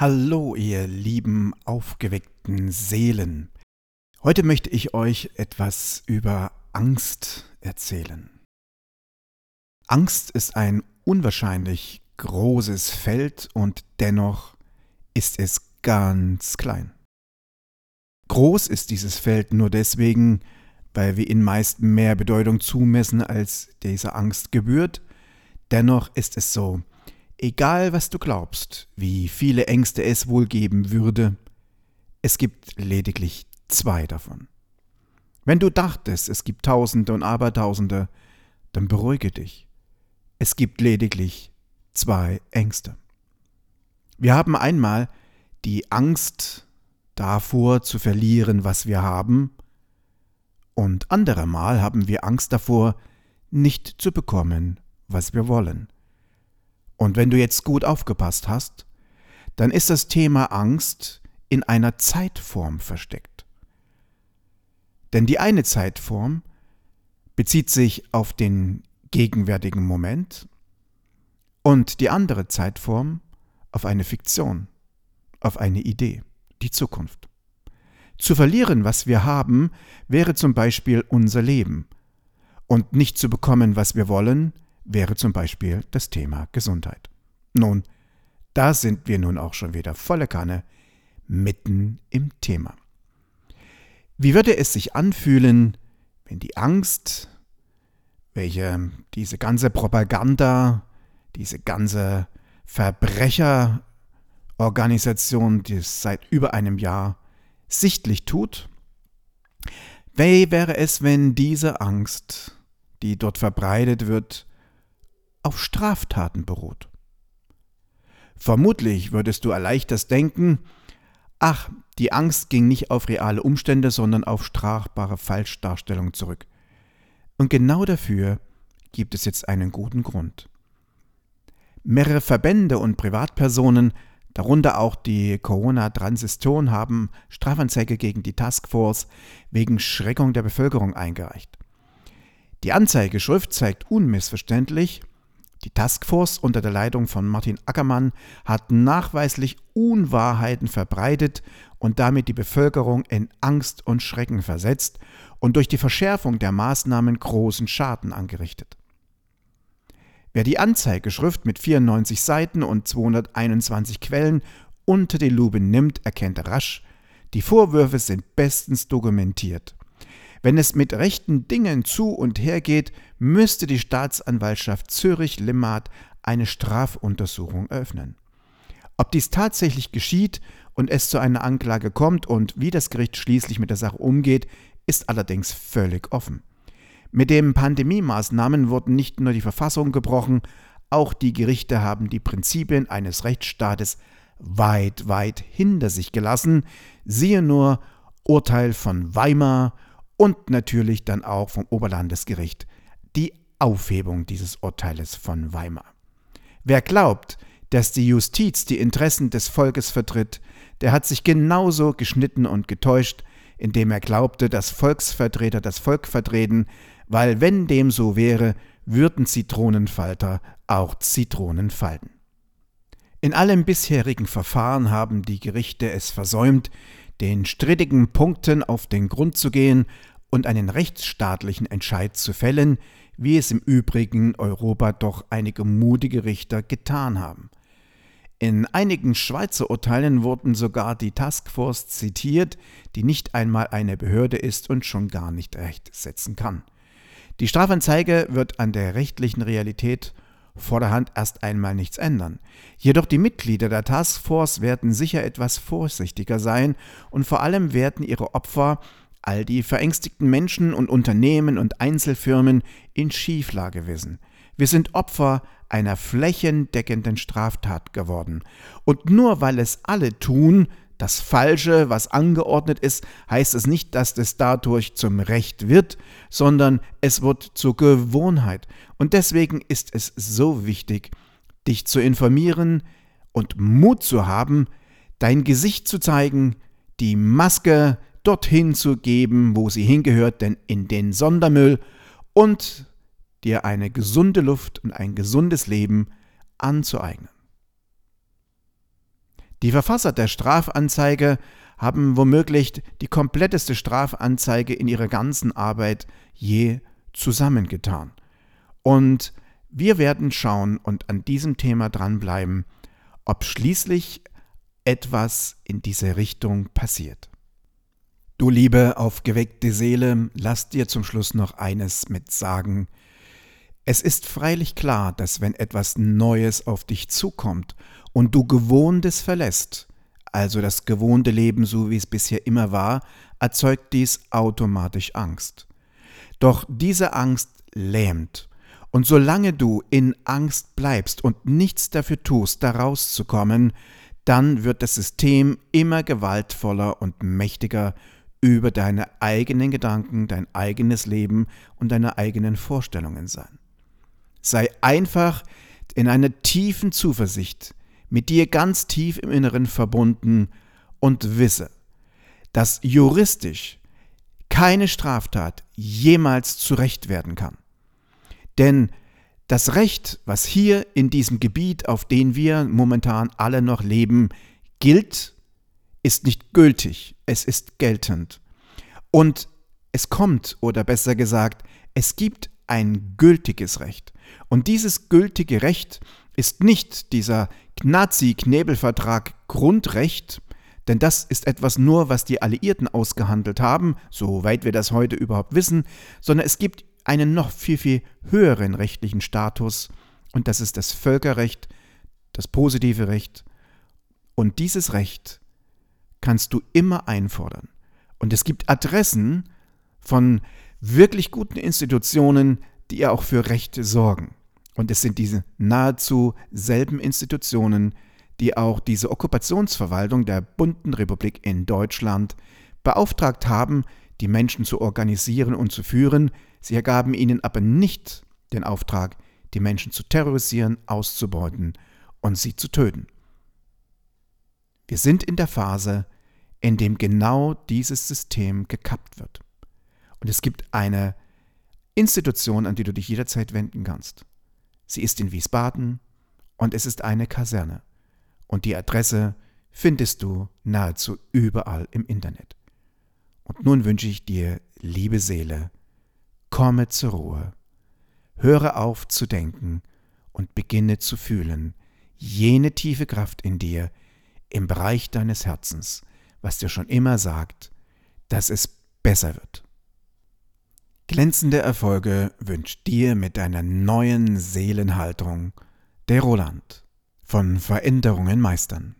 Hallo, ihr lieben, aufgeweckten Seelen. Heute möchte ich euch etwas über Angst erzählen. Angst ist ein unwahrscheinlich großes Feld und dennoch ist es ganz klein. Groß ist dieses Feld nur deswegen, weil wir ihm meist mehr Bedeutung zumessen, als dieser Angst gebührt. Dennoch ist es so, Egal was du glaubst, wie viele Ängste es wohl geben würde, es gibt lediglich zwei davon. Wenn du dachtest, es gibt Tausende und Abertausende, dann beruhige dich. Es gibt lediglich zwei Ängste. Wir haben einmal die Angst davor zu verlieren, was wir haben, und anderermal haben wir Angst davor, nicht zu bekommen, was wir wollen. Und wenn du jetzt gut aufgepasst hast, dann ist das Thema Angst in einer Zeitform versteckt. Denn die eine Zeitform bezieht sich auf den gegenwärtigen Moment und die andere Zeitform auf eine Fiktion, auf eine Idee, die Zukunft. Zu verlieren, was wir haben, wäre zum Beispiel unser Leben. Und nicht zu bekommen, was wir wollen, wäre zum Beispiel das Thema Gesundheit. Nun, da sind wir nun auch schon wieder volle Kanne mitten im Thema. Wie würde es sich anfühlen, wenn die Angst, welche diese ganze Propaganda, diese ganze Verbrecherorganisation, die es seit über einem Jahr sichtlich tut, wie wäre es, wenn diese Angst, die dort verbreitet wird, auf Straftaten beruht. Vermutlich würdest du erleichtert denken, ach, die Angst ging nicht auf reale Umstände, sondern auf strafbare Falschdarstellungen zurück. Und genau dafür gibt es jetzt einen guten Grund. Mehrere Verbände und Privatpersonen, darunter auch die Corona-Transistoren, haben Strafanzeige gegen die Taskforce wegen Schreckung der Bevölkerung eingereicht. Die Anzeigeschrift zeigt unmissverständlich, die Taskforce unter der Leitung von Martin Ackermann hat nachweislich Unwahrheiten verbreitet und damit die Bevölkerung in Angst und Schrecken versetzt und durch die Verschärfung der Maßnahmen großen Schaden angerichtet. Wer die Anzeigeschrift mit 94 Seiten und 221 Quellen unter die Lupe nimmt, erkennt rasch, die Vorwürfe sind bestens dokumentiert. Wenn es mit rechten Dingen zu und her geht, müsste die Staatsanwaltschaft Zürich-Limmat eine Strafuntersuchung öffnen. Ob dies tatsächlich geschieht und es zu einer Anklage kommt und wie das Gericht schließlich mit der Sache umgeht, ist allerdings völlig offen. Mit den Pandemie-Maßnahmen wurden nicht nur die Verfassung gebrochen, auch die Gerichte haben die Prinzipien eines Rechtsstaates weit, weit hinter sich gelassen. Siehe nur Urteil von Weimar und natürlich dann auch vom Oberlandesgericht die Aufhebung dieses Urteiles von Weimar. Wer glaubt, dass die Justiz die Interessen des Volkes vertritt, der hat sich genauso geschnitten und getäuscht, indem er glaubte, dass Volksvertreter das Volk vertreten, weil wenn dem so wäre, würden Zitronenfalter auch Zitronen falten. In allen bisherigen Verfahren haben die Gerichte es versäumt, den strittigen Punkten auf den Grund zu gehen und einen rechtsstaatlichen Entscheid zu fällen, wie es im Übrigen Europa doch einige mutige Richter getan haben. In einigen Schweizer Urteilen wurden sogar die Taskforce zitiert, die nicht einmal eine Behörde ist und schon gar nicht Recht setzen kann. Die Strafanzeige wird an der rechtlichen Realität vorderhand erst einmal nichts ändern. Jedoch die Mitglieder der Taskforce werden sicher etwas vorsichtiger sein und vor allem werden ihre Opfer all die verängstigten Menschen und Unternehmen und Einzelfirmen in Schieflage wissen. Wir sind Opfer einer flächendeckenden Straftat geworden. Und nur weil es alle tun, das Falsche, was angeordnet ist, heißt es nicht, dass es dadurch zum Recht wird, sondern es wird zur Gewohnheit. Und deswegen ist es so wichtig, dich zu informieren und Mut zu haben, dein Gesicht zu zeigen, die Maske dorthin zu geben, wo sie hingehört, denn in den Sondermüll und dir eine gesunde Luft und ein gesundes Leben anzueignen. Die Verfasser der Strafanzeige haben womöglich die kompletteste Strafanzeige in ihrer ganzen Arbeit je zusammengetan. Und wir werden schauen und an diesem Thema dranbleiben, ob schließlich etwas in diese Richtung passiert. Du liebe aufgeweckte Seele, lass dir zum Schluss noch eines mit sagen. Es ist freilich klar, dass wenn etwas Neues auf dich zukommt und du Gewohntes verlässt, also das gewohnte Leben so wie es bisher immer war, erzeugt dies automatisch Angst. Doch diese Angst lähmt. Und solange du in Angst bleibst und nichts dafür tust, da rauszukommen, dann wird das System immer gewaltvoller und mächtiger über deine eigenen Gedanken, dein eigenes Leben und deine eigenen Vorstellungen sein. Sei einfach in einer tiefen Zuversicht, mit dir ganz tief im Inneren verbunden und wisse, dass juristisch keine Straftat jemals zurecht werden kann. Denn das Recht, was hier in diesem Gebiet, auf dem wir momentan alle noch leben, gilt, ist nicht gültig, es ist geltend. Und es kommt, oder besser gesagt, es gibt ein gültiges Recht. Und dieses gültige Recht ist nicht dieser Nazi-Knebelvertrag Grundrecht, denn das ist etwas nur, was die Alliierten ausgehandelt haben, soweit wir das heute überhaupt wissen, sondern es gibt einen noch viel, viel höheren rechtlichen Status, und das ist das Völkerrecht, das positive Recht. Und dieses Recht kannst du immer einfordern. Und es gibt Adressen von wirklich guten Institutionen, die auch für Rechte sorgen. Und es sind diese nahezu selben Institutionen, die auch diese Okkupationsverwaltung der bunten Republik in Deutschland beauftragt haben, die Menschen zu organisieren und zu führen. Sie ergaben ihnen aber nicht den Auftrag, die Menschen zu terrorisieren, auszubeuten und sie zu töten. Wir sind in der Phase, in dem genau dieses System gekappt wird. Und es gibt eine Institution, an die du dich jederzeit wenden kannst. Sie ist in Wiesbaden und es ist eine Kaserne. Und die Adresse findest du nahezu überall im Internet. Und nun wünsche ich dir, liebe Seele, komme zur Ruhe, höre auf zu denken und beginne zu fühlen, jene tiefe Kraft in dir, im Bereich deines Herzens, was dir schon immer sagt, dass es besser wird. Glänzende Erfolge wünscht dir mit deiner neuen Seelenhaltung der Roland von Veränderungen meistern.